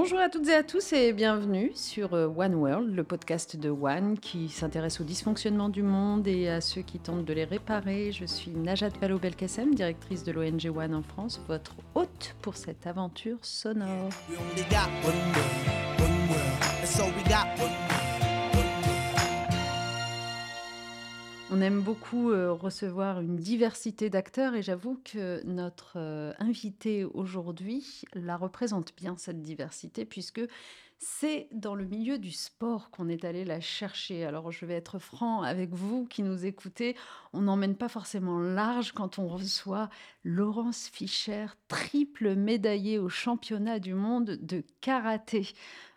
Bonjour à toutes et à tous et bienvenue sur euh, One World, le podcast de One qui s'intéresse au dysfonctionnement du monde et à ceux qui tentent de les réparer. Je suis Najat Vallaud-Belkacem, directrice de l'ONG One en France, votre hôte pour cette aventure sonore. On aime beaucoup euh, recevoir une diversité d'acteurs et j'avoue que notre euh, invité aujourd'hui la représente bien cette diversité puisque c'est dans le milieu du sport qu'on est allé la chercher. Alors je vais être franc avec vous qui nous écoutez, on n'emmène pas forcément large quand on reçoit Laurence Fischer, triple médaillée au championnat du monde de karaté.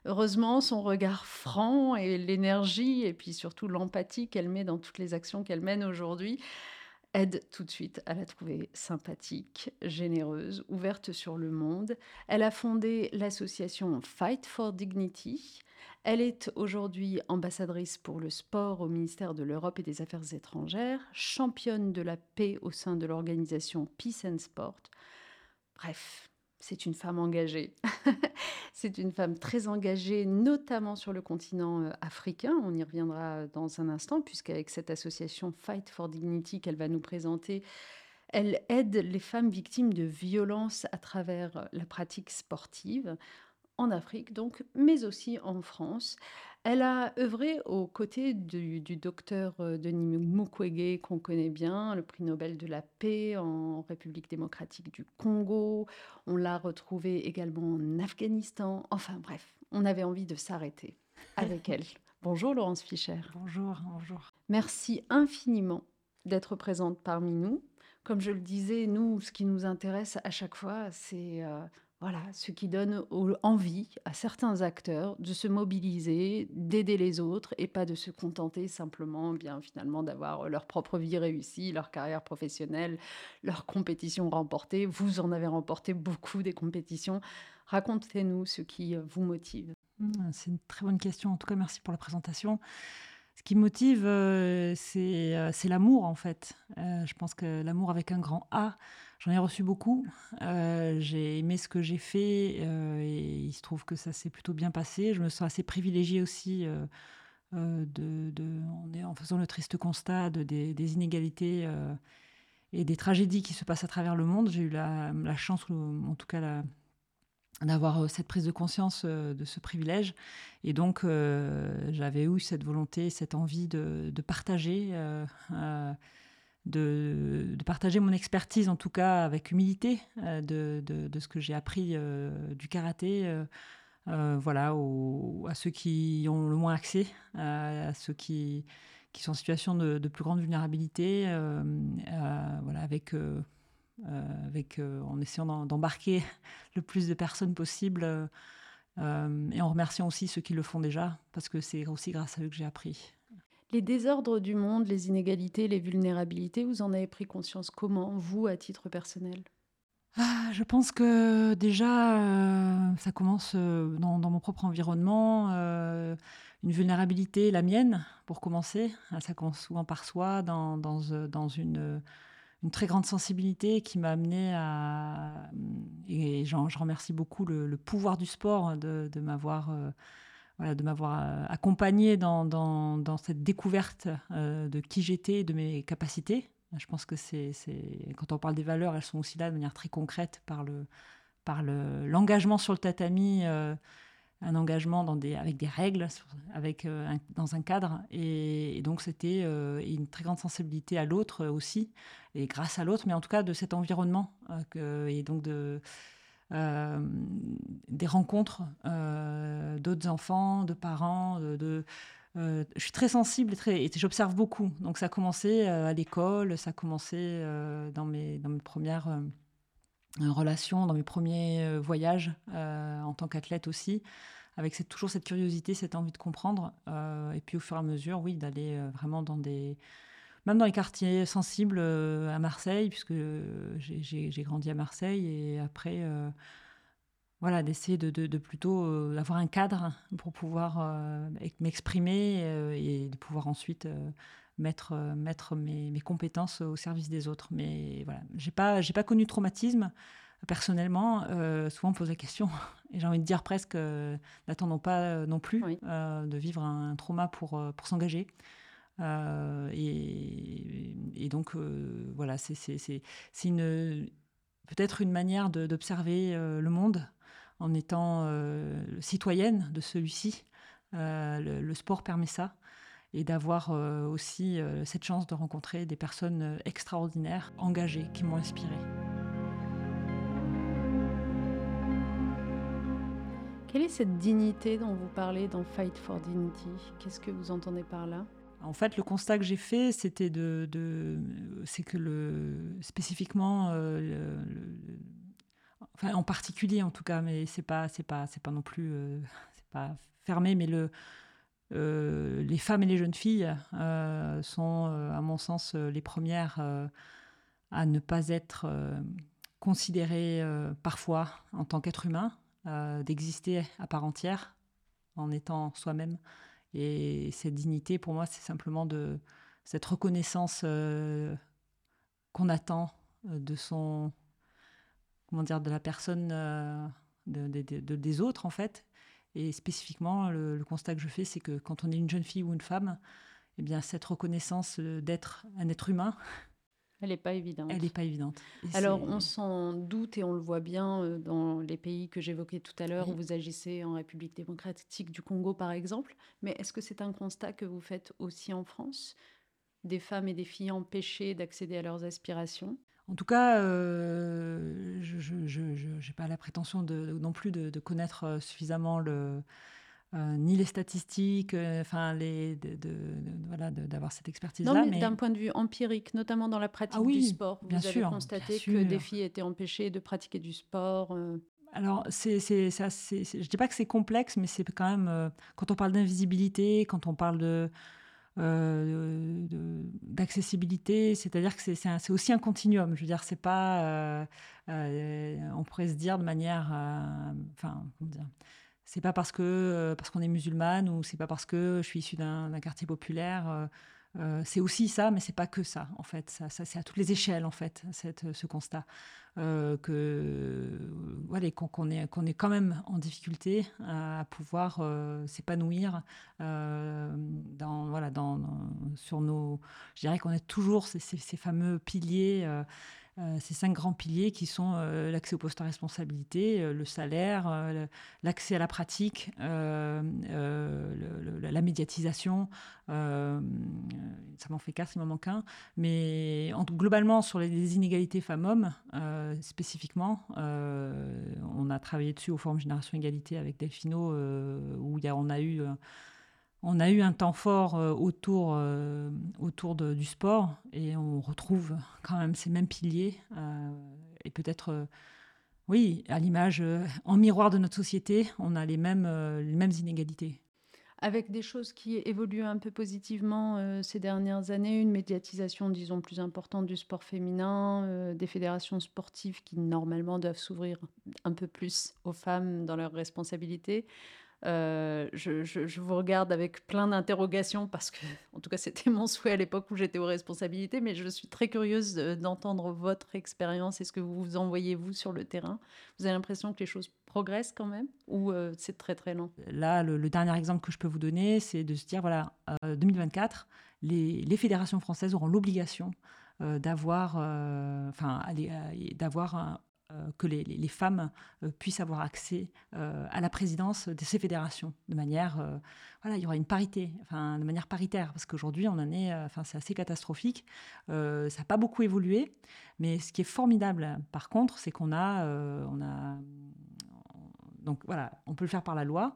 Heureusement, son regard franc et l'énergie et puis surtout l'empathie qu'elle met dans toutes les actions qu'elle mène aujourd'hui aide tout de suite à la trouver sympathique, généreuse, ouverte sur le monde. Elle a fondé l'association Fight for Dignity. Elle est aujourd'hui ambassadrice pour le sport au ministère de l'Europe et des Affaires étrangères, championne de la paix au sein de l'organisation Peace and Sport. Bref, c'est une femme engagée. c'est une femme très engagée, notamment sur le continent euh, africain. On y reviendra dans un instant, puisqu'avec cette association Fight for Dignity qu'elle va nous présenter, elle aide les femmes victimes de violences à travers la pratique sportive en Afrique, donc, mais aussi en France. Elle a œuvré aux côtés du, docteur euh, Denis Mukwege, qu'on connaît bien, le prix Nobel de la paix en République démocratique du Congo. On l'a retrouvé également en Afghanistan. Enfin bref, on avait envie de s'arrêter avec elle. Bonjour Laurence Fischer. Bonjour, bonjour. Merci infiniment d'être présente parmi nous. Comme je le disais, nous, ce qui nous intéresse à chaque fois, c'est euh, voilà, ce qui donne envie à certains acteurs de se mobiliser, d'aider les autres et pas de se contenter simplement, bien finalement, d'avoir leur propre vie réussie, leur carrière professionnelle, leur compétition remportée. Vous en avez remporté beaucoup des compétitions. Racontez-nous ce qui vous motive. Mmh, c'est une très bonne question. En tout cas, merci pour la présentation. Ce qui motive, euh, euh, c'est l'amour en fait. Euh, je pense que l'amour avec un grand A, j'en ai reçu beaucoup. j'ai aimé ce que j'ai fait et il se trouve que ça s'est plutôt bien passé. Je me sens assez privilégiée aussi de, on est en faisant le triste constat des, inégalités et des tragédies qui se passent à travers le monde. J'ai eu la, chance, en tout cas d'avoir euh, cette prise de conscience euh, de ce privilège. Et donc, euh, j'avais eu cette volonté, cette envie de, partager, de, partager mon expertise, en tout cas avec humilité, de, ce que j'ai appris du karaté. voilà, à ceux qui ont le moins accès, à ceux qui, qui sont en situation de, plus grande vulnérabilité, voilà, avec euh, avec, euh, en essayant d'embarquer le plus de personnes possible. Euh, et en remerciant aussi ceux qui le font déjà, parce que c'est aussi grâce à eux que j'ai appris. Les désordres du monde, les inégalités, les vulnérabilités, vous en avez pris conscience comment, vous, à titre personnel? Ah, Je pense que déjà, ça commence dans, mon propre environnement. une vulnérabilité, la mienne, pour commencer. Ça commence souvent par soi, dans, une très grande sensibilité qui m'a amené à. Et je remercie beaucoup le, pouvoir du sport de, m'avoir. Euh, de m'avoir euh, accompagné dans, cette découverte euh, de qui j'étais de mes capacités. Je pense que c'est, quand on parle des valeurs, elles sont aussi là de manière très concrète par le, par le, l'engagement sur le tatami un engagement avec des règles, avec, euh, dans un cadre. Et, donc, c'était euh, une très grande sensibilité à l'autre aussi, et grâce à l'autre, mais en tout cas de cet environnement. Euh, et donc, de, des rencontres d'autres enfants, de parents, de. je suis très sensible et, j'observe beaucoup. Donc, ça a commencé à l'école, ça a commencé dans, mes, dans mes premières relation dans mes premiers euh, voyages euh, en tant qu'athlète aussi, avec toujours cette curiosité, cette envie de comprendre. Euh, et puis au fur et à mesure, oui, d'aller vraiment dans des... Même dans les quartiers sensibles à Marseille, puisque j'ai grandi à Marseille, et après, voilà, d'essayer de, de, plutôt avoir un cadre pour pouvoir m'exprimer et de pouvoir ensuite mettre, euh, mettre mes, mes, compétences au service des autres. Mais voilà, j'ai pas, j'ai pas connu de traumatisme. personnellement, euh, souvent on me pose la question, et j'ai envie de dire presque, euh, n'attendons pas euh, non plus Oui. euh, de vivre un, trauma pour, euh, pour s'engager. Euh, et, donc, euh, voilà, c'est peut-être une manière d'observer euh, le monde en étant citoyenne de celui-ci. Le, sport permet ça. Et d'avoir aussi cette chance de rencontrer des personnes extraordinaires, engagées, qui m'ont inspirée. Quelle est cette dignité dont vous parlez dans Fight for Dignity? Qu'est-ce que vous entendez par là? En fait, le constat que j'ai fait, c'était de, c'est que le, spécifiquement, euh, enfin en particulier en tout cas, mais c'est pas, c'est pas, c'est pas non plus, euh, c'est pas fermé, mais le, euh, les femmes et les jeunes filles sont, à mon sens, les premières à ne pas être considérées parfois en tant qu'être humain, d'exister à part entière en étant soi-même. Et cette dignité, pour moi, c'est simplement de cette reconnaissance euh, qu'on attend euh, de son, comment dire, de la personne, euh, de- de- de- de- des autres en fait. Et spécifiquement, le, constat que je fais, c'est que quand on est une jeune fille ou une femme, eh bien, cette reconnaissance d'être un être humain, Elle n'est pas évidente. elle n'est pas évidente. Et Alors, on s'en doute et on le voit bien euh, dans les pays que j'évoquais tout à l'heure, Oui. où vous agissez en République démocratique du Congo, par exemple. Mais est-ce que c'est un constat que vous faites aussi en France Des femmes et des filles empêchées d'accéder à leurs aspirations? En tout cas, euh, je n'ai pas la prétention de, non plus de, de connaître euh, suffisamment le, euh, ni les statistiques, euh, enfin les, de, de- de- voilà, d'avoir cette Non, expertise-là. mais, mais d'un point de vue empirique, notamment dans la pratique Ah oui, du sport. Vous bien avez sûr, constaté bien que des filles étaient empêchées de pratiquer du sport. euh, Alors, c'est, c'est, c'est assez- c'est- je ne dis pas que c'est complexe, mais c'est quand même, euh, quand on parle d'invisibilité, quand on parle de, euh, de- d'accessibilité, c'est-à-dire que c'est, c'est, un- c'est aussi un continuum. Je veux dire, c'est pas, euh, euh, on pourrait se dire de manière, euh, enfin, comment dire, c'est pas parce que euh, parce qu'on est musulmane ou c'est pas parce que je suis issue d'un, quartier populaire. euh, euh, c'est aussi ça, mais c'est pas que ça, en fait. Ça, c'est à toutes les échelles, en fait, cette, ce constat que voilà, qu'on est, qu'on est quand même en difficulté à pouvoir s'épanouir dans, voilà, dans, sur nos. Je dirais qu'on a toujours ces, fameux piliers. Ces cinq grands piliers qui sont euh, l'accès au poste à responsabilité, euh, le salaire, euh, l'accès à la pratique, euh, euh, la médiatisation. euh, ça m'en fait quatre, il m'en manque un. Mais en- globalement, sur les, inégalités femmes-hommes, euh, spécifiquement, euh, on a travaillé dessus au Forum Génération Égalité avec Delphino, euh, où on, a eu, euh, on a eu un temps fort euh, autour, euh, autour du sport et on retrouve quand même ces mêmes piliers. euh, et peut-être, oui, à l'image, en miroir de notre société, on a les mêmes, les mêmes inégalités. Avec des choses qui évoluent un peu positivement ces dernières années, une médiatisation, disons, plus importante du sport féminin, des fédérations sportives qui normalement doivent s'ouvrir un peu plus aux femmes dans leurs responsabilités. Euh, je, vous regarde avec plein d'interrogations parce que, en tout cas, c'était mon souhait à l'époque où j'étais aux responsabilités, mais je suis très curieuse euh, d'entendre votre expérience et ce que vous envoyez, vous, sur le terrain. Vous avez l'impression que les choses progressent quand même ou euh, c'est très très lent? Là, le, dernier exemple que je peux vous donner, c'est de se dire, voilà, euh, 2024, les, les fédérations françaises auront l'obligation euh, d'avoir, euh, enfin, euh, d'avoir un- euh, que les, femmes euh, puissent avoir accès euh, à la présidence de ces fédérations de manière, euh, voilà, il y aura une parité, enfin, de manière paritaire, parce qu'aujourd'hui, on en est, euh, enfin, c'est assez catastrophique. Euh, ça n'a pas beaucoup évolué, mais ce qui est formidable, par contre, c'est qu'on a, euh, on a, donc voilà, on peut le faire par la loi.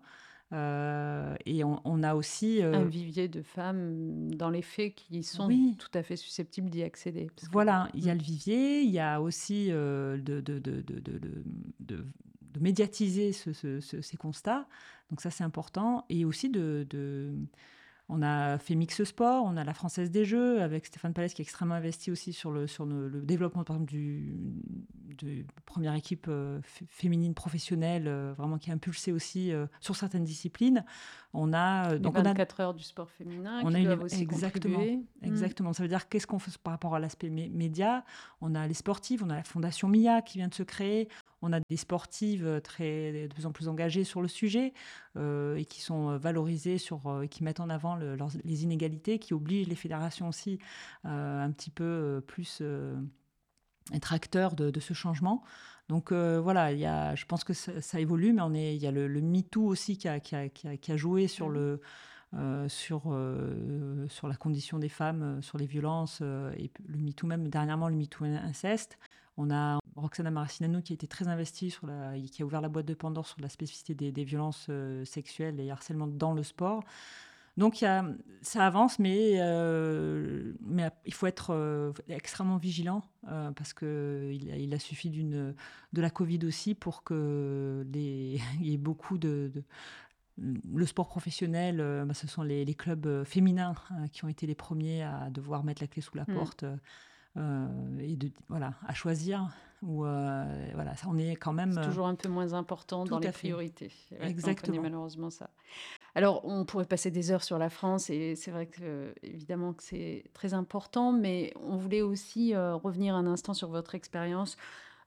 Euh, et on, on a aussi. euh, un vivier de femmes dans les faits qui sont Oui. tout à fait susceptibles d'y accéder. parce Voilà, il y a Mm. le vivier, il y a aussi euh, de, de, de, de, de, de- de- de médiatiser ce- ce- ce- ces constats. Donc ça, c'est important. Et aussi de... on a fait Mix Sport, on a la Française des Jeux, avec Stéphane Palès qui est extrêmement investi aussi sur le, sur le, le développement par exemple, du, de première équipe féminine professionnelle, vraiment qui a impulsé aussi sur certaines disciplines. On a donc 24 heures du sport féminin on qui a aussi exactement, hmm. exactement. Ça veut dire qu'est-ce qu'on fait par rapport à l'aspect média? On a les sportives, on a la fondation Mia qui vient de se créer, on a des sportives très de plus en plus engagées sur le sujet et qui sont valorisées sur et qui mettent en avant les inégalités, qui obligent les fédérations aussi un petit peu plus être acteurs de, ce changement. Donc voilà, y a, je pense que ça, évolue, mais il y a le, le MeToo aussi qui a, qui, a, qui, a, joué sur, le, sur, sur la condition des femmes, sur les violences, et le MeToo même, dernièrement le MeToo inceste. On a Roxana Maracinano qui a été très investie, sur la, qui a ouvert la boîte de Pandore sur la spécificité des, des violences sexuelles et harcèlement dans le sport. Donc y a, ça avance, mais, euh, mais il faut être euh, extrêmement vigilant euh, parce qu'il il a suffi d'une, de la Covid aussi pour qu'il y ait beaucoup de, le sport professionnel, bah, ce sont les, les clubs féminins qui ont été les premiers à devoir mettre la clé sous la mm. porte et de, voilà, à choisir. Ou voilà, ça, on est quand même. C'est toujours un peu moins important dans les priorités. Exactement. On malheureusement ça. Alors, on pourrait passer des heures sur la France et c'est vrai que, évidemment, que c'est très important, mais on voulait aussi euh, revenir un instant sur votre expérience.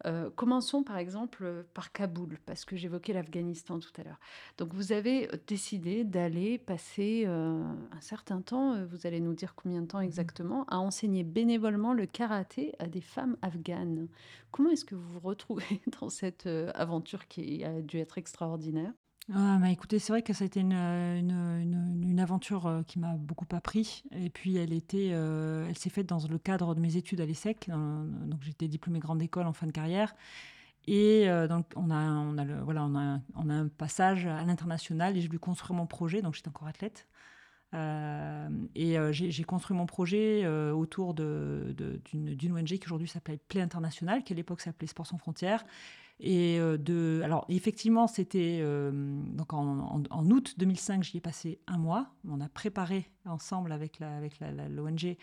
Euh, commençons par exemple par Kaboul, parce que j'évoquais l'Afghanistan tout à l'heure. Donc vous avez décidé d'aller passer euh, un certain temps, vous allez nous dire combien de temps mmh exactement, à enseigner bénévolement le karaté à des femmes afghanes. Comment est-ce que vous vous retrouvez dans cette aventure qui a dû être extraordinaire? Ah, bah, écoutez, c'est vrai que ça a été une, une, une, aventure euh, qui m'a beaucoup appris. Et puis, elle, était, euh, elle s'est faite dans le cadre de mes études à l'ESSEC. Donc, j'étais diplômée grande école en fin de carrière. Et euh, donc, on a, on, a le, voilà, on, a, on a un passage à l'international et j'ai dû construire mon projet. Donc, j'étais encore athlète. et j'ai construit mon projet autour d'une de, ONG qui aujourd'hui s'appelle Play International, qui à l'époque s'appelait Sport sans frontières. Et euh, de, alors effectivement, c'était euh, donc en, août 2005, j'y ai passé un mois. On a préparé ensemble avec la, avec l'ONG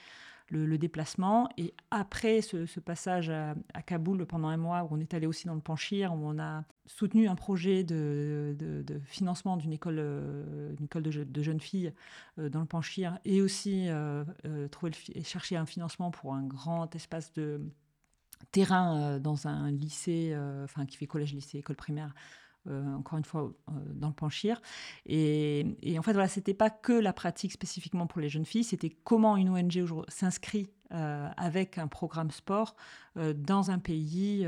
le, déplacement. Et après ce, passage à, Kaboul pendant un mois, où on est allé aussi dans le Panchir, où on a soutenu un projet de, de, financement d'une école, euh, école de, jeunes filles dans le Panchir, et aussi trouver chercher un financement pour un grand espace de terrain euh, dans un lycée, euh, enfin qui fait collège, lycée, école primaire, euh, encore une fois dans le Panchir. Et, en fait, voilà, c'était pas que la pratique spécifiquement pour les jeunes filles, c'était comment une ONG s'inscrit avec un programme sport dans un pays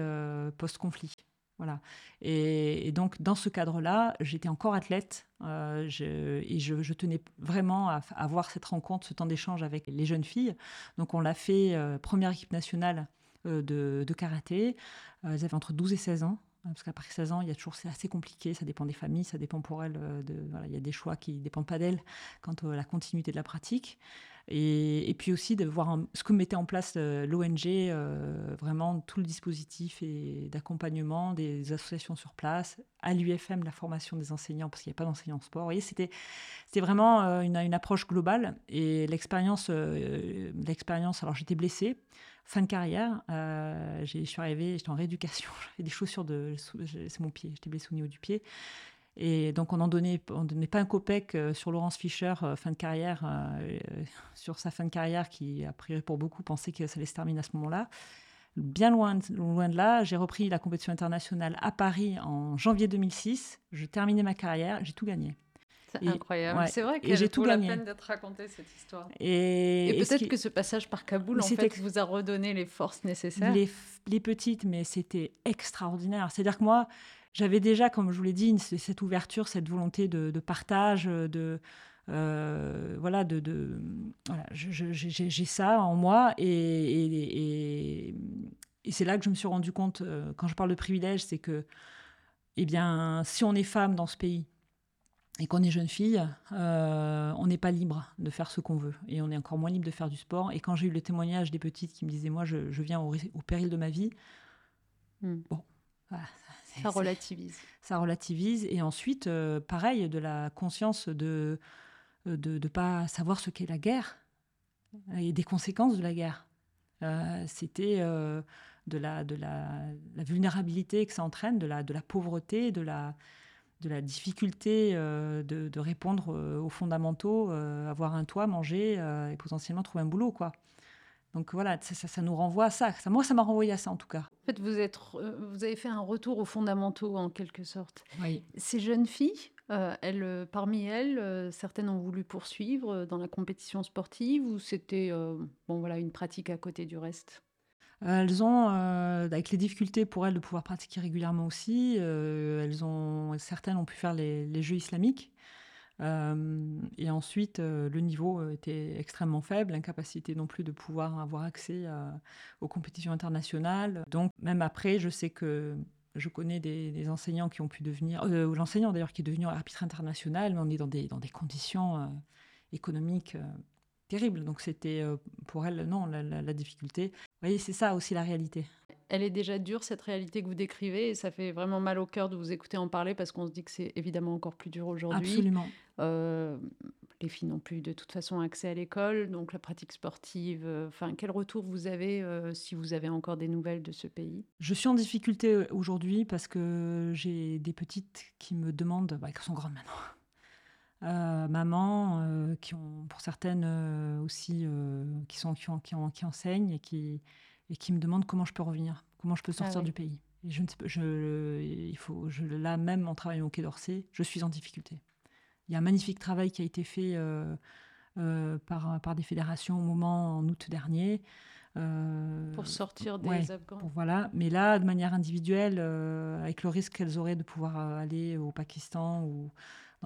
post-conflit. Voilà. Et, donc, dans ce cadre-là, j'étais encore athlète et je, tenais vraiment à, avoir cette rencontre, ce temps d'échange avec les jeunes filles. Donc, on l'a fait première équipe nationale euh, de, karaté. Euh, elles avaient entre 12 et 16 ans hein, parce qu'après 16 ans, il y a toujours, c'est assez compliqué, ça dépend des familles, ça dépend pour elles, euh, voilà, il y a des choix qui ne dépendent pas d'elles quant à la continuité de la pratique. Et, puis aussi de voir ce que mettait en place l'ONG, vraiment tout le dispositif et d'accompagnement des associations sur place, à l'UFM, la formation des enseignants, parce qu'il n'y a pas d'enseignants sport. Vous voyez, c'était, vraiment une, une, approche globale. Et l'expérience, l'expérience alors j'étais blessée, fin de carrière, euh, je suis arrivée, j'étais en rééducation, j'avais des chaussures de. C'est mon pied, j'étais blessée au niveau du pied. Et donc, on n'en donnait, on donnait pas un copec euh, sur Laurence Fischer, euh, fin de carrière, sur sa fin de carrière, qui, a priori, pour beaucoup, pensait que ça allait se terminer à ce moment-là. Bien loin de là, j'ai repris la compétition internationale à Paris en janvier 2006. Je terminais ma carrière, j'ai tout gagné. C'est incroyable. C'est vrai que j'ai tout la peine d'être racontée cette histoire. Et, peut-être que ce passage par Kaboul en fait, vous a redonné les forces nécessaires. Les, petites, mais c'était extraordinaire. C'est-à-dire que moi, j'avais déjà, comme je vous l'ai dit, cette ouverture, cette volonté de, partage, de euh, voilà, de, de voilà, j'ai ça en moi et, et, c'est là que je me suis rendu compte, euh, quand je parle de privilège, c'est que, eh bien, si on est femme dans ce pays, et qu'on est jeune fille, euh, on n'est pas libre de faire ce qu'on veut. Et on est encore moins libre de faire du sport. Et quand j'ai eu le témoignage des petites qui me disaient, moi, je, viens au, péril de ma vie, hmm. bon, ça relativise. Ça relativise. Et ensuite, euh, pareil, de la conscience de ne de, de, pas savoir ce qu'est la guerre et des conséquences de la guerre. Euh, c'était de la, de la, la vulnérabilité que ça entraîne, de la, de la pauvreté, de la, de la difficulté euh, de, de, répondre euh, aux fondamentaux, euh, avoir un toit, manger et potentiellement trouver un boulot, quoi. Donc voilà, ça, ça, ça, nous renvoie à ça. ça moi, ça m'a renvoyé à ça en tout cas. En fait, vous, êtes, vous avez fait un retour aux fondamentaux en quelque sorte. Oui. Ces jeunes filles, elles, parmi elles, certaines ont voulu poursuivre dans la compétition sportive ou c'était bon voilà une pratique à côté du reste? Elles ont, euh, avec les difficultés pour elles de pouvoir pratiquer régulièrement aussi, euh, elles ont, certaines ont pu faire les, jeux islamiques. Euh, et ensuite, le niveau était extrêmement faible, l'incapacité non plus de pouvoir avoir accès aux compétitions internationales. Donc, même après, je sais que je connais des, enseignants qui ont pu devenir, ou l'enseignant d'ailleurs qui est devenu arbitre international, mais on est dans des, dans des conditions économiques terrible. Donc c'était euh, pour elle, non, la, difficulté. Vous voyez, c'est ça aussi la réalité. Elle est déjà dure, cette réalité que vous décrivez, et ça fait vraiment mal au cœur de vous écouter en parler parce qu'on se dit que c'est évidemment encore plus dur aujourd'hui. Absolument. Euh, les filles n'ont plus de toute façon accès à l'école, donc la pratique sportive. Euh, enfin, quel retour vous avez si vous avez encore des nouvelles de ce pays? Je suis en difficulté aujourd'hui parce que j'ai des petites qui me demandent, bah, qui sont grandes maintenant, euh, maman, euh, qui ont, pour certaines euh, aussi, qui, sont, qui, enseignent et qui, et qui me demandent comment je peux revenir, comment je peux ah sortir du pays. Et je ne sais pas, je, il faut, je, là même en travaillant au Quai d'Orsay, je suis en difficulté. Il y a un magnifique travail qui a été fait par, par des fédérations au moment en août dernier. pour sortir des Afghans. Pour, voilà. Mais là, de manière individuelle, avec le risque qu'elles auraient de pouvoir aller au Pakistan ou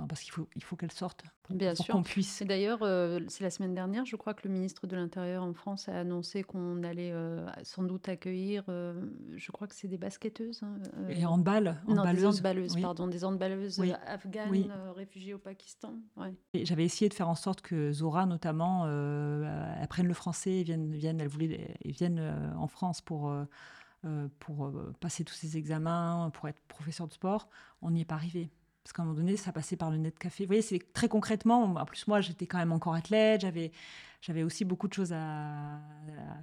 parce qu'il faut, il faut qu'elle sorte pour, Bien pour sûr. qu'on puisse. Et d'ailleurs, euh, c'est la semaine dernière, je crois que le ministre de l'Intérieur en France a annoncé qu'on allait euh, sans doute accueillir, euh, je crois que c'est des basketteuses. Hein, Et handball, Non, des handballeuses, pardon, des handballeuses afghanes réfugiées au Pakistan. J'avais essayé de faire en sorte que Zora, notamment, apprenne le français, vienne, vienne, elle voulait, vienne en France pour. pour passer tous ces examens, pour être professeur de sport, on n'y est pas arrivé. Parce qu'à un moment donné, ça passait par le net café. Vous voyez, c'est très concrètement. En plus, moi, j'étais quand même encore athlète. J'avais, j'avais aussi beaucoup de choses à,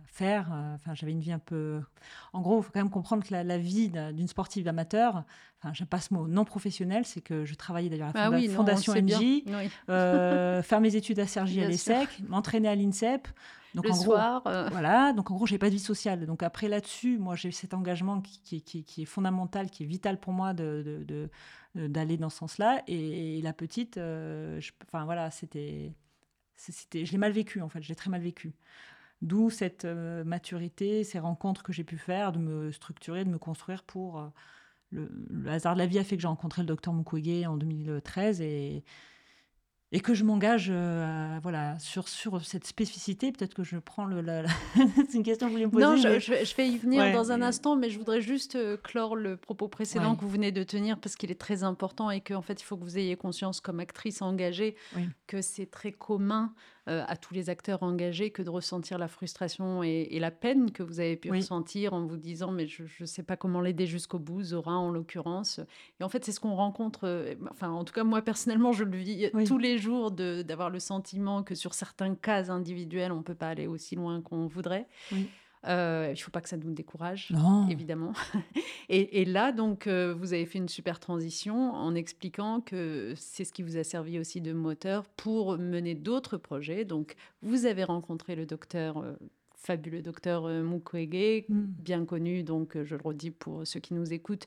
faire. Enfin, j'avais une vie un peu. En gros, il faut quand même comprendre que la, vie d'une sportive amateur, enfin, je passe mot non professionnel, c'est que je travaillais d'ailleurs à la ah Fondation MJ, euh, faire mes études à Sergi à l'ESSEC, m'entraîner à l'INSEP. Donc, le en soir. Gros, euh. Voilà, donc en gros, j'ai pas de vie sociale. Donc après, là-dessus, moi, j'ai cet engagement qui, qui, qui, est fondamental, qui est vital pour moi de, euh, d'aller dans ce sens-là. Et, la petite, euh, enfin voilà, c'était, c'était, je l'ai mal vécu en fait, je l'ai très mal vécu. D'où cette euh, maturité, ces rencontres que j'ai pu faire, de me structurer, de me construire pour. le, hasard de la vie a fait que j'ai rencontré le docteur Mukwege en 2013 et et que je m'engage euh, voilà, sur, sur cette spécificité. Peut-être que je prends le. C'est une question que vous voulez me poser. Non, je, je, vais y venir dans un instant, mais je voudrais juste euh, clore le propos précédent que vous venez de tenir parce qu'il est très important et qu'en fait, il faut que vous ayez conscience, comme actrice engagée, que c'est très commun euh, à tous les acteurs engagés que de ressentir la frustration et, la peine que vous avez pu ressentir en vous disant mais je ne sais pas comment l'aider jusqu'au bout, Zora en l'occurrence. Et en fait, c'est ce qu'on rencontre, euh, enfin en tout cas moi personnellement, je le vis tous les jours d'avoir le sentiment que sur certains cas individuels, on ne peut pas aller aussi loin qu'on voudrait. Euh, il ne faut pas que ça nous décourage, évidemment. et, là, donc, euh, vous avez fait une super transition en expliquant que c'est ce qui vous a servi aussi de moteur pour mener d'autres projets. Donc, vous avez rencontré le docteur, euh, fabuleux docteur Mukwege, mm. bien connu, donc je le redis pour ceux qui nous écoutent,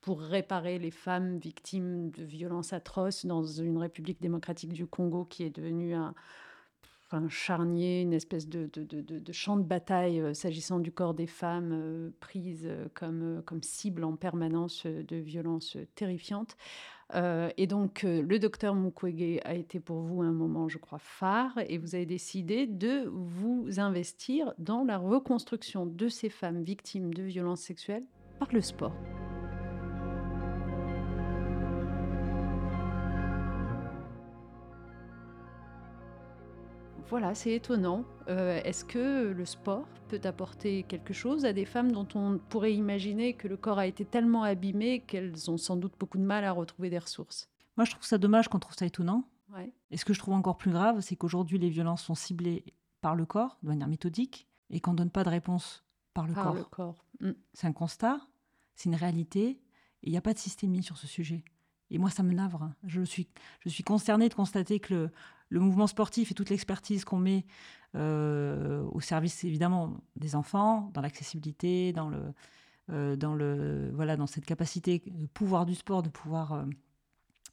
pour réparer les femmes victimes de violences atroces dans une République démocratique du Congo qui est devenue un un charnier, une espèce de, de, champ de bataille euh, s'agissant du corps des femmes euh, prises euh, comme, comme cible en permanence de violences terrifiantes. et donc, le docteur Mukwege a été pour vous un moment, je crois, phare, et vous avez décidé de vous investir dans la reconstruction de ces femmes victimes de violences sexuelles par le sport. Voilà, c'est étonnant. Euh, est-ce que le sport peut apporter quelque chose à des femmes dont on pourrait imaginer que le corps a été tellement abîmé qu'elles ont sans doute beaucoup de mal à retrouver des ressources? Moi, je trouve ça dommage qu'on trouve ça étonnant. Et ce que je trouve encore plus grave, c'est qu'aujourd'hui, les violences sont ciblées par le corps de manière méthodique et qu'on ne donne pas de réponse par le Par corps. le corps. Mmh. C'est un constat, c'est une réalité, et il n'y a pas de systémie sur ce sujet. Et moi, ça me navre. Je suis, je suis consternée de constater que le, le mouvement sportif et toute l'expertise qu'on met euh, au service, évidemment, des enfants, dans l'accessibilité, dans le, euh, dans le, voilà, dans cette capacité de pouvoir du sport, de pouvoir euh,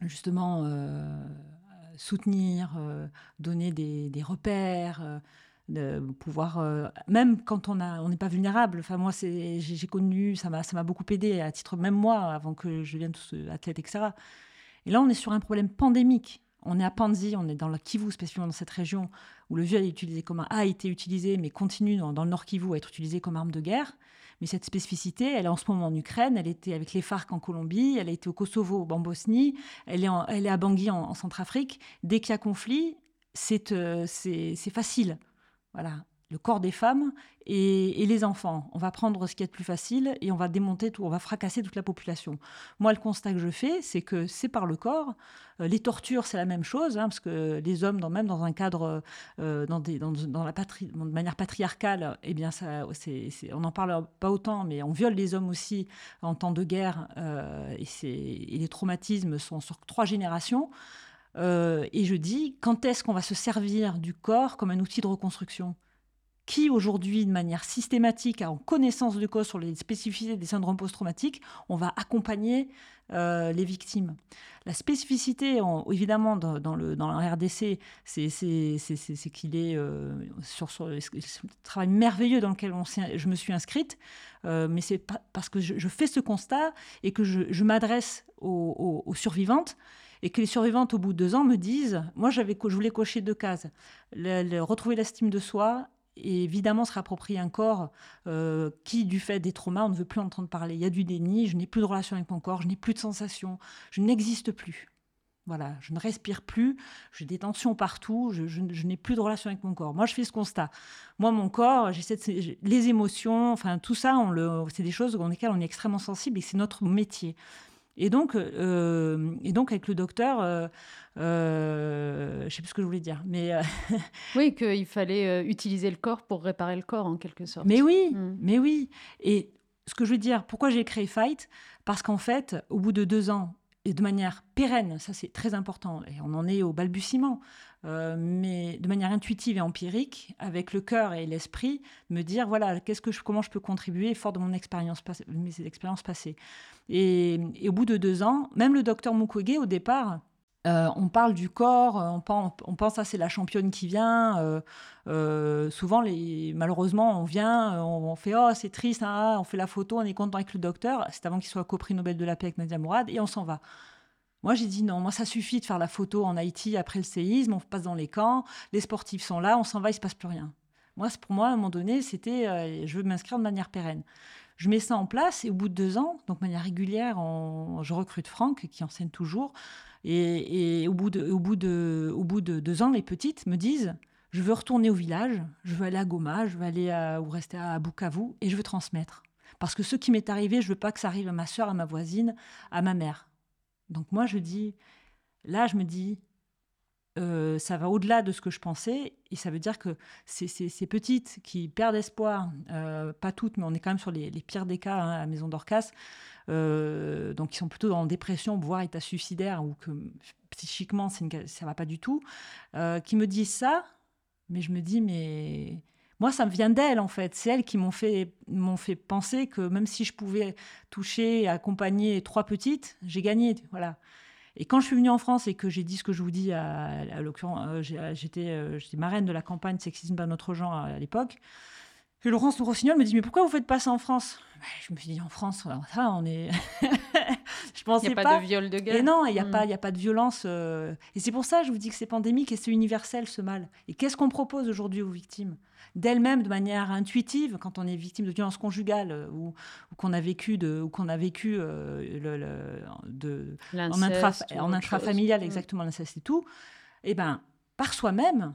justement soutenir, donner des, repères, de pouvoir, même quand on a, on n'est pas vulnérable. Enfin moi, c'est, j'ai, connu, ça m'a, ça m'a beaucoup aidé à titre même moi, avant que je devienne athlète, etc. Et là, on est sur un problème pandémique. On est à Panzi, on est dans le Kivu, spécifiquement dans cette région où le viol utilisé comme a été utilisé, mais continue dans, le Nord Kivu à être utilisé comme arme de guerre. Mais cette spécificité, elle est en ce moment en Ukraine, elle était avec les FARC en Colombie, elle a été au Kosovo, en Bosnie, elle est, à Bangui en, en Centrafrique. Dès qu'il y a conflit, c'est euh, facile. Voilà, le corps des femmes et, les enfants. On va prendre ce qui est de plus facile et on va démonter tout, on va fracasser toute la population. Moi, le constat que je fais, c'est que c'est par le corps. Euh, les tortures, c'est la même chose, hein, parce que les hommes, même dans un cadre, euh, dans, la de manière patriarcale, eh bien, ça, on n'en parle pas autant, mais on viole les hommes aussi en temps de guerre, euh, et, les traumatismes sont sur trois générations. Et je dis, quand est-ce qu'on va se servir du corps comme un outil de reconstruction? Qui aujourd'hui, de manière systématique, en connaissance de cause sur les spécificités des syndromes post-traumatiques, on va accompagner euh, les victimes La spécificité, en- évidemment, dans, dans le, dans la RDC, c'est, qu'il est euh, sur, sur le travail merveilleux dans lequel on je me suis inscrite, euh, mais c'est parce que je, fais ce constat et que je, m'adresse aux, aux- survivantes et que les survivantes, au bout de deux ans, me disent Moi, je voulais cocher deux cases. Retrouver l'estime de soi et évidemment se réapproprier un corps euh, qui, du fait des traumas, on ne veut plus entendre parler. Il y a du déni, je n'ai plus de relation avec mon corps, je n'ai plus de sensations, je n'existe plus. Voilà, je ne respire plus, j'ai des tensions partout, je, n'ai plus de relation avec mon corps. Moi, je fais ce constat. Moi, mon corps, j'ai- les émotions, enfin tout ça, c'est des choses dans lesquelles on est extrêmement sensible et c'est notre métier. Et donc, euh, et donc avec le docteur, euh, euh, je ne sais plus ce que je voulais dire, mais, euh, Oui, qu'il fallait euh, utiliser le corps pour réparer le corps, en quelque sorte. mais oui, Mm. mais oui. Et ce que je veux dire, pourquoi j'ai créé Fight? Parce qu'en fait, au bout de deux ans, et de manière pérenne, ça c'est très important, et on en est au balbutiement, euh, mais de manière intuitive et empirique, avec le cœur et l'esprit, me dire voilà, qu'est-ce que je, comment je peux contribuer fort de mon expérience, mes expériences passées. Et, au bout de deux ans, même le docteur Mukwege, au départ, euh, on parle du corps, on pense, on pense ah, c'est la championne qui vient. euh, souvent, les, malheureusement, on vient, on, fait oh c'est triste, ah, on fait la photo, on est content avec le docteur. C'est avant qu'il soit co-prix Nobel de la paix avec Nadia Mourad et on s'en va. Moi, j'ai dit non, moi, ça suffit de faire la photo en Haïti après le séisme, on passe dans les camps, les sportifs sont là, on s'en va, il se passe plus rien. Moi, pour moi, à un moment donné, c'était euh, je veux m'inscrire de manière pérenne. Je mets ça en place et au bout de deux ans, donc de manière régulière, je recrute Franck qui enseigne toujours. Et, et au, bout de, au, bout de, au bout de deux ans, les petites me disent Je veux retourner au village, je veux aller à Goma, je veux aller à- ou rester à Bukavu et je veux transmettre. Parce que ce qui m'est arrivé, je veux pas que ça arrive à ma soeur, à ma voisine, à ma mère. Donc moi, je dis Là, je me dis euh, ça va au-delà de ce que je pensais, et ça veut dire que ces, ces- petites qui perdent espoir, euh, pas toutes, mais on est quand même sur les, les pires des cas hein, à maison d'Orcas, euh, donc qui sont plutôt en dépression, voire état suicidaire, ou que psychiquement une- ça va pas du tout, qui me disent ça, mais je me dis, mais moi ça me vient d'elles en fait, c'est elles qui m'ont fait, m'ont fait penser que même si je pouvais toucher et accompagner trois petites, j'ai gagné, voilà. Et quand je suis venue en France et que j'ai dit ce que je vous dis, à, à l'occurrence, euh, j'ai- j'étais euh, j'étais marraine de la campagne Sexisme pas notre genre à, à l'époque, et Laurence Rossignol me dit Mais pourquoi vous faites pas ça en France? Je me suis dit En France, ça, on est. je Il pensais n'y a pas, pas. de viol de guerre. Et non, il n'y a, Mm. pas- il y a pas de violence. euh, Et c'est pour ça que je vous dis que c'est pandémique et c'est universel ce mal. Et qu'est-ce qu'on propose aujourd'hui aux victimes? D'elles-mêmes, de manière intuitive, quand on est victime de violence conjugale euh, ou, ou qu'on a vécu, de, ou qu'on a vécu euh, le, le- de, en, L'inceste intra, ou en intrafamilial, chose. Mm. exactement, l'inceste et tout, et ben par soi-même,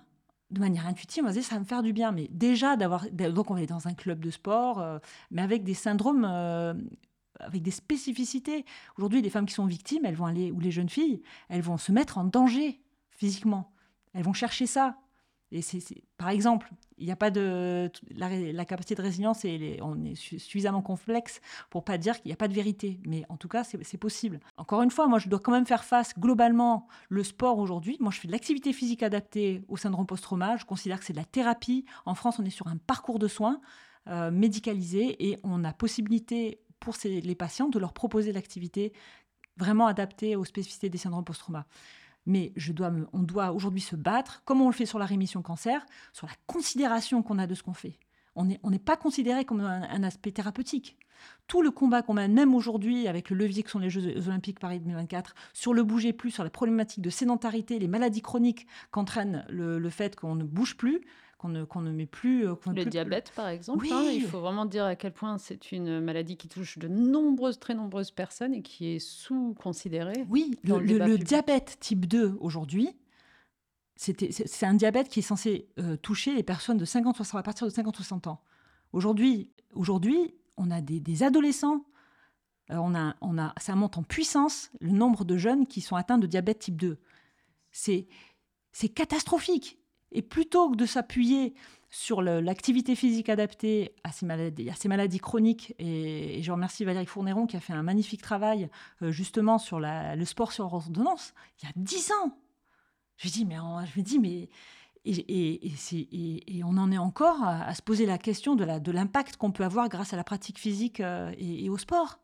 de manière intuitive, on va se dire ça va me faire du bien. Mais déjà d'avoir, donc on est dans un club de sport, euh, mais avec des syndromes, euh, avec des spécificités. Aujourd'hui, les femmes qui sont victimes, elles vont aller, ou les jeunes filles, elles vont se mettre en danger physiquement. Elles vont chercher ça. Et c'est, par exemple, il n'y a pas de la, capacité de résilience et on est suffisamment complexe pour pas dire qu'il n'y a pas de vérité. Mais en tout cas, c'est possible. Encore une fois, moi, je dois quand même faire face globalement le sport aujourd'hui. Moi, je fais de l'activité physique adaptée au syndrome post-trauma. Je considère que c'est de la thérapie. En France, on est sur un parcours de soins euh, médicalisé et on a possibilité pour les patients de leur proposer l'activité vraiment adaptée aux spécificités des syndromes post-trauma mais je dois on doit aujourd'hui se battre, comme on le fait sur la rémission cancer, sur la considération qu'on a de ce qu'on fait. On n'est on pas considéré comme un, aspect thérapeutique. Tout le combat qu'on mène, même aujourd'hui, avec le levier que sont les Jeux Olympiques Paris 2024, sur le bouger plus, sur la problématique de sédentarité, les maladies chroniques qu'entraîne le fait qu'on ne bouge plus, qu'on ne, ne, met plus. Euh, le diabète, par exemple. Hein, il faut vraiment dire à quel point c'est une maladie qui touche de nombreuses, très nombreuses personnes et qui est sous-considérée. Oui, le, diabète type 2 aujourd'hui, c'est un diabète qui est censé euh, toucher les personnes de 50 60 à partir de 50-60 ans. Aujourd'hui, aujourd'hui, on a des, adolescents, euh, on a, on a, ça monte en puissance le nombre de jeunes qui sont atteints de diabète type 2. C'est catastrophique. Et plutôt que de s'appuyer sur l'activité physique adaptée à ces maladies, chroniques, et, je remercie Valérie Fournéron qui a fait un magnifique travail euh, justement sur le sport sur ordonnance, il y a dix ans. Je me dis, mais, je me dis, mais et, on en est encore à, se poser la question de l'impact qu'on peut avoir grâce à la pratique physique euh, et, au sport.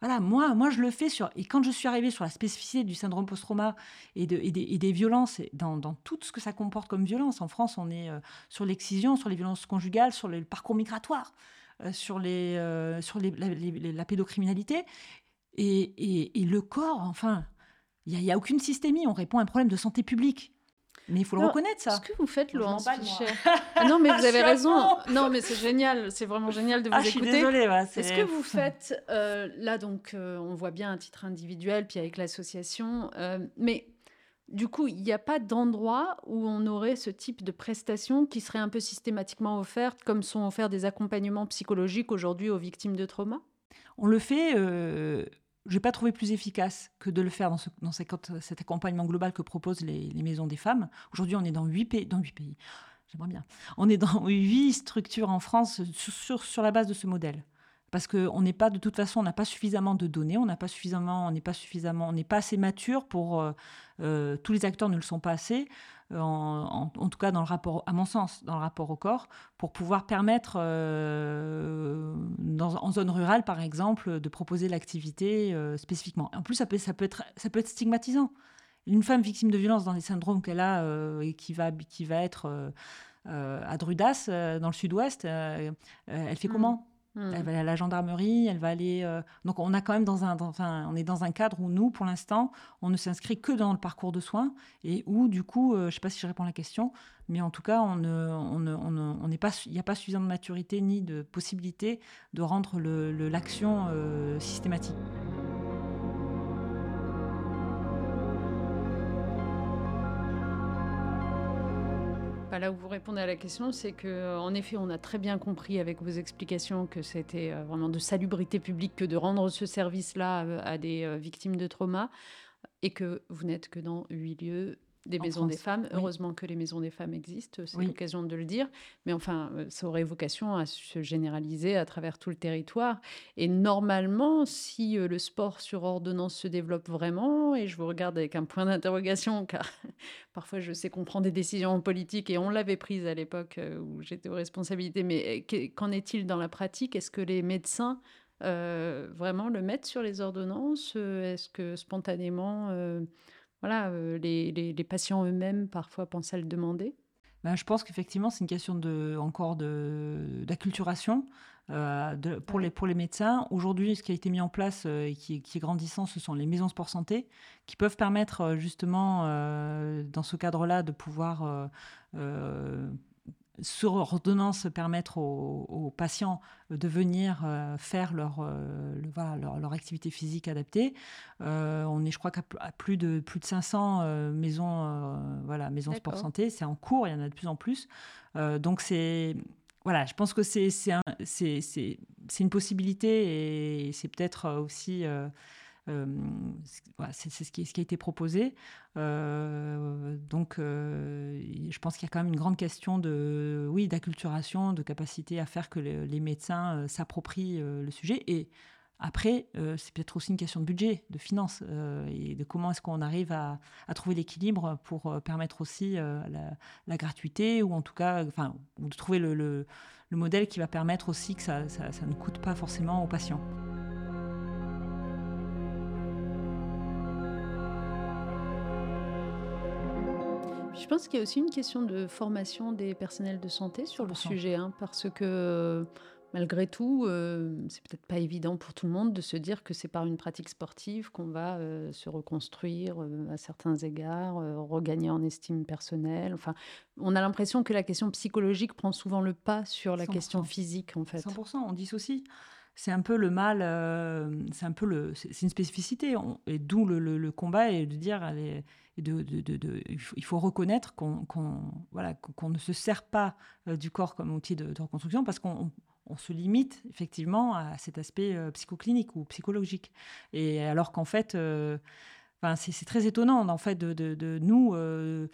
Voilà, moi, moi, je le fais sur. Et quand je suis arrivée sur la spécificité du syndrome post-trauma et, de, et, des, violences, dans, dans, tout ce que ça comporte comme violence, en France, on est euh, sur l'excision, sur les violences conjugales, sur le parcours migratoire, euh, sur, euh, la, pédocriminalité. Et, et, le corps, enfin, il n'y a, a, aucune systémie. On répond à un problème de santé publique. Mais il faut le reconnaître, ça. Ce que vous faites, Laurence Fischer. Ah non, mais vous avez raison. Non, mais c'est génial. C'est vraiment génial de vous ah, écouter. Je suis désolée. Est-ce que vous faites, euh, là, donc, euh, on voit bien un titre individuel, puis avec l'association, euh, mais du coup, il n'y a pas d'endroit où on aurait ce type de prestations qui seraient un peu systématiquement offertes, comme sont offerts des accompagnements psychologiques aujourd'hui aux victimes de trauma? On le fait je n'ai pas trouvé plus efficace que de le faire dans, dans cet accompagnement global que proposent les, maisons des femmes. Aujourd'hui, on est dans huit pays. Dans huit pays. J'aimerais bien. On est dans huit structures en France sur, sur, la base de ce modèle. Parce qu'on n'est pas, de toute façon, on n'a pas suffisamment de données, on n'est pas suffisamment, on n'est pas assez mature pour, euh, euh, tous les acteurs ne le sont pas assez en, tout cas dans le rapport, à mon sens, dans le rapport au corps, pour pouvoir permettre, euh, en zone rurale par exemple, de proposer l'activité euh, spécifiquement. En plus, ça peut, ça, peut être, ça peut être stigmatisant. Une femme victime de violence dans les syndromes qu'elle a euh, et qui va, qui va être à Drudas, dans le sud-ouest, elle fait mmh. comment? Elle va aller à la gendarmerie, elle va aller. Euh, donc on a quand même dans un, enfin, on est dans un cadre où nous, pour l'instant, on ne s'inscrit que dans le parcours de soins et où du coup, euh, je ne sais pas si je réponds à la question, mais en tout cas, on ne, on on pas, il n'y a pas suffisamment de maturité ni de possibilité de rendre l'action euh, systématique. Là où vous répondez à la question, c'est que en effet, on a très bien compris avec vos explications que c'était euh, vraiment de salubrité publique que de rendre ce service-là euh, à des euh, victimes de trauma et que vous n'êtes que dans huit lieux des maisons des femmes. Heureusement que les maisons des femmes existent, c'est l'occasion de le dire. Mais enfin, euh, ça aurait vocation à se généraliser à travers tout le territoire. Et normalement, si euh, le sport sur ordonnance se développe vraiment, et je vous regarde avec un point d'interrogation, car parfois je sais qu'on prend des décisions politiques et on l'avait prise à l'époque euh, où j'étais aux responsabilités, mais qu'en est-il dans la pratique? Est-ce que les médecins vraiment le mettent sur les ordonnances? Est-ce que spontanément voilà, euh, les, les, patients eux-mêmes parfois pensent à le demander ben, Je pense qu'effectivement, c'est une question de, encore d'acculturation. Euh, pour, les, pour les médecins. Aujourd'hui, ce qui a été mis en place euh, et qui, qui, est grandissant, ce sont les maisons sport santé, qui peuvent permettre justement, dans ce cadre-là, de pouvoir sur ordonnance permettre aux, patients de venir euh, faire leur, euh, leur, activité physique adaptée. Euh, on est, je crois, qu'à plus de, plus de 500 maisons, voilà, maisons sport santé. C'est en cours, il y en a de plus en plus. donc, c'est. Voilà, je pense que c'est une possibilité et c'est peut-être aussi c'est ce qui, a été proposé. donc, je pense qu'il y a quand même une grande question de, oui, d'acculturation, de capacité à faire que les médecins s'approprient le sujet. Et après, c'est peut-être aussi une question de budget, de finances, et de comment est-ce qu'on arrive à, trouver l'équilibre pour permettre aussi la, gratuité, ou en tout cas, enfin, de trouver le, modèle qui va permettre aussi que ça, ne coûte pas forcément aux patients. Je pense qu'il y a aussi une question de formation des personnels de santé sur le sujet, hein, parce que Malgré tout, euh, c'est peut-être pas évident pour tout le monde de se dire que c'est par une pratique sportive qu'on va euh, se reconstruire euh, à certains égards, regagner en estime personnelle. Enfin, on a l'impression que la question psychologique prend souvent le pas sur la question physique, en fait. 100%, on dissocie. C'est un peu le mal, c'est un peu le, c'est une spécificité, et d'où le, combat et de dire, allez, de, de, il faut reconnaître qu'on voilà, qu'on ne se sert pas du corps comme outil de, reconstruction parce qu'on on se limite effectivement à cet aspect euh, psychoclinique ou psychologique. Et alors qu'en fait, euh, c'est très étonnant en fait de, nous. Euh,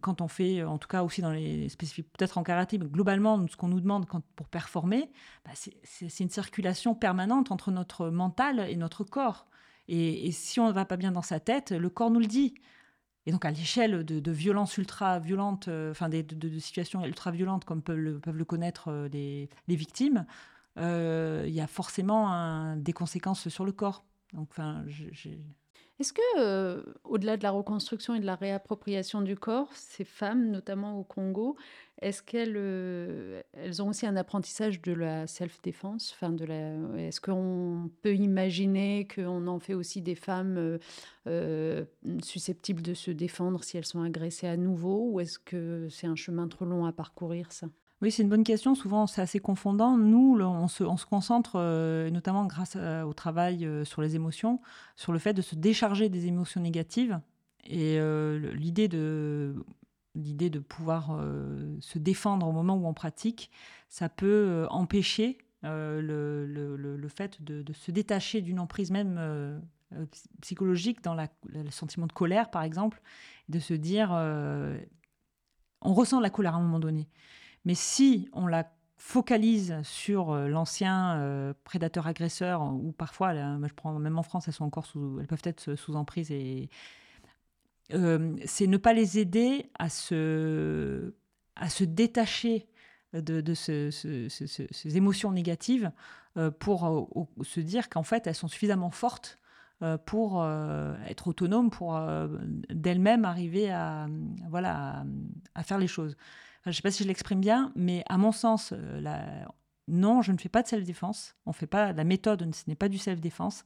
quand on fait, en tout cas aussi dans les spécifiques, peut-être en karaté, mais globalement, ce qu'on nous demande pour performer, bah, c'est une circulation permanente entre notre mental et notre corps. Et, si on ne va pas bien dans sa tête, le corps nous le dit. Et donc, à l'échelle de, violences ultra-violentes, euh, enfin, de, situations ultra-violentes comme peuvent le, connaître euh, les, victimes, euh, il y a forcément des conséquences sur le corps. Donc, enfin, j'ai est-ce que, au-delà de la reconstruction et de la réappropriation du corps, ces femmes, notamment au Congo, est-ce qu'elles elles ont aussi un apprentissage de la self-défense? Enfin, la, Est-ce qu'on peut imaginer qu'on en fait aussi des femmes susceptibles de se défendre si elles sont agressées à nouveau? Ou est-ce que c'est un chemin trop long à parcourir, ça? Oui, c'est une bonne question. Souvent, c'est assez confondant. Nous, on, se, concentre, euh, notamment grâce au travail euh, sur les émotions, sur le fait de se décharger des émotions négatives. Et euh, l'idée de l'idée de pouvoir se défendre au moment où on pratique, ça peut empêcher le, fait de, se détacher d'une emprise même psychologique dans le sentiment de colère, par exemple, de se dire, on ressent la colère à un moment donné. Mais si on la focalise sur euh, l'ancien euh, prédateur-agresseur, ou parfois, je prends, même en France, elles, sont encore sous, elles peuvent être sous emprise, euh, c'est ne pas les aider à se, à se détacher de, ces émotions négatives pour se dire qu'en fait, elles sont suffisamment fortes pour être autonomes, pour d'elles-mêmes arriver à, voilà, à faire les choses je ne sais pas si je l'exprime bien, mais à mon sens, euh, non, je ne fais pas de self-défense. On fait pas la méthode, ce n'est pas du self-défense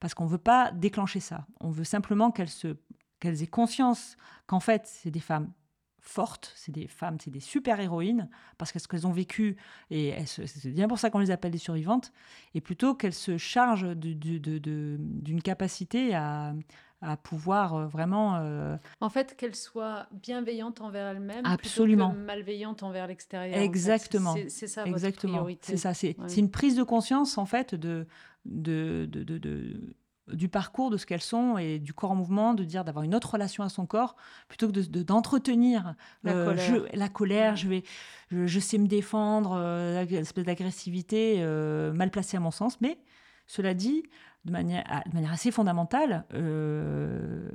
parce qu'on ne veut pas déclencher ça. On veut simplement qu'elles aient conscience qu'en fait, c'est des femmes fortes, c'est des femmes, c'est des super-héroïnes, parce que ce qu'elles ont vécu, et c'est bien pour ça qu'on les appelle des survivantes, et plutôt qu'elles se chargent d'une capacité à, à pouvoir euh, vraiment... Euh, en fait, qu'elle soit bienveillante envers elle-même Absolument. plutôt que malveillante envers l'extérieur. Exactement. C'est ça Exactement. votre priorité. C'est ça. C'est une prise de conscience, en fait, de, de, de, de, du parcours, de ce qu'elles sont et du corps en mouvement, de dire d'avoir une autre relation à son corps, plutôt que d'entretenir la, euh, colère. la colère. Je, vais, je, sais me défendre, euh, l'espèce d'agressivité mal placée à mon sens. Mais cela dit, de manière, de manière assez fondamentale, euh,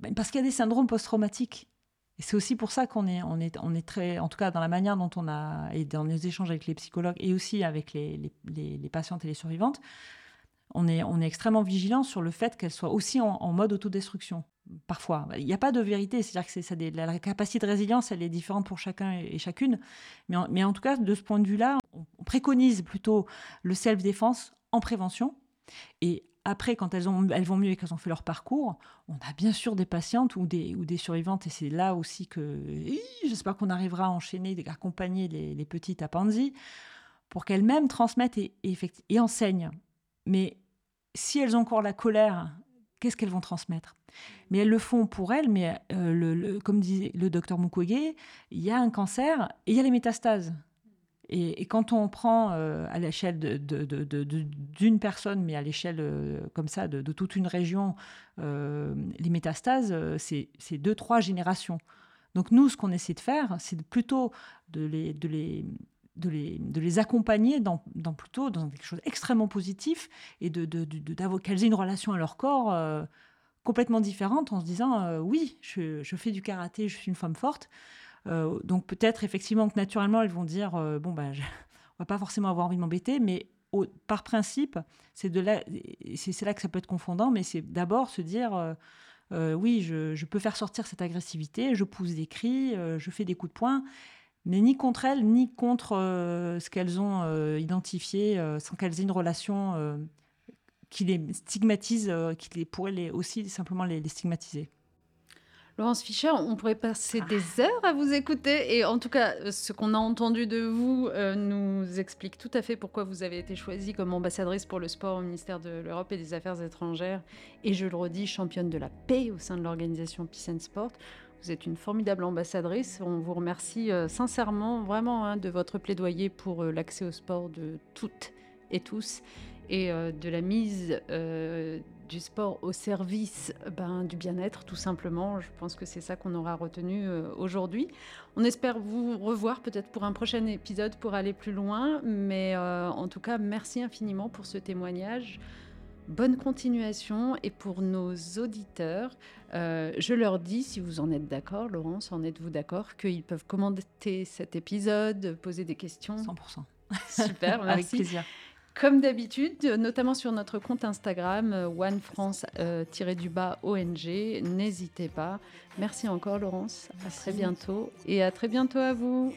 ben, parce qu'il y a des syndromes post-traumatiques. Et c'est aussi pour ça qu'on est, on est, on est très, en tout cas dans la manière dont on a, et dans les échanges avec les psychologues et aussi avec les, les, patientes et les survivantes, on est, on est extrêmement vigilant sur le fait qu'elles soient aussi en, mode autodestruction. Parfois, il n'y a pas de vérité, c'est-à-dire que la capacité de résilience, elle est différente pour chacun et chacune. Mais en, mais en tout cas, de ce point de vue-là, on préconise plutôt le self-défense en prévention, et après, quand elles, ont, vont mieux et qu'elles ont fait leur parcours, on a bien sûr des patientes ou des, survivantes, et c'est là aussi que j'espère qu'on arrivera à enchaîner, à accompagner les, petites à Panzi, pour qu'elles-mêmes transmettent et, et, enseignent. Mais si elles ont encore la colère, qu'est-ce qu'elles vont transmettre? Mais elles le font pour elles, mais euh, le, comme disait le docteur Mukwege, il y a un cancer et il y a les métastases. Et, quand on prend euh, à l'échelle d'une personne, mais à l'échelle euh, comme ça de, toute une région, euh, les métastases, c'est deux, trois générations. Donc nous, ce qu'on essaie de faire, c'est plutôt de les, accompagner dans, plutôt dans quelque chose d'extrêmement positif et de, qu'elles aient une relation à leur corps complètement différente en se disant oui, je, fais du karaté, je suis une femme forte. Euh, donc peut-être effectivement que naturellement elles vont dire euh, bon ben on va pas forcément avoir envie de m'embêter, mais par principe c'est de là c'est là que ça peut être confondant, mais c'est d'abord se dire euh, oui je, peux faire sortir cette agressivité, je pousse des cris, je fais des coups de poing mais ni contre elles, ni contre ce qu'elles ont identifié, sans qu'elles aient une relation qui les stigmatise, qui les, pourrait les, aussi simplement les stigmatiser. Laurence Fischer, on pourrait passer des heures à vous écouter. Et en tout cas, ce qu'on a entendu de vous euh, nous explique tout à fait pourquoi vous avez été choisie comme ambassadrice pour le sport au ministère de l'Europe et des Affaires étrangères. Et je le redis, championne de la paix au sein de l'organisation Peace and Sport. Vous êtes une formidable ambassadrice. On vous remercie euh, sincèrement, vraiment, hein, de votre plaidoyer pour euh, l'accès au sport de toutes et tous et de la mise du sport au service ben, du bien-être, tout simplement. Je pense que c'est ça qu'on aura retenu euh, aujourd'hui. On espère vous revoir peut-être pour un prochain épisode pour aller plus loin, mais euh, en tout cas, merci infiniment pour ce témoignage. Bonne continuation et pour nos auditeurs, euh, je leur dis, si vous en êtes d'accord, Laurence, en êtes-vous d'accord, qu'ils peuvent commenter cet épisode, poser des questions? 100%. Super, merci. Avec plaisir. Comme d'habitude, notamment sur notre compte Instagram, euh, OneFrance-du-bas ONG, n'hésitez pas. Merci encore Laurence, à très bientôt. Et à très bientôt à vous.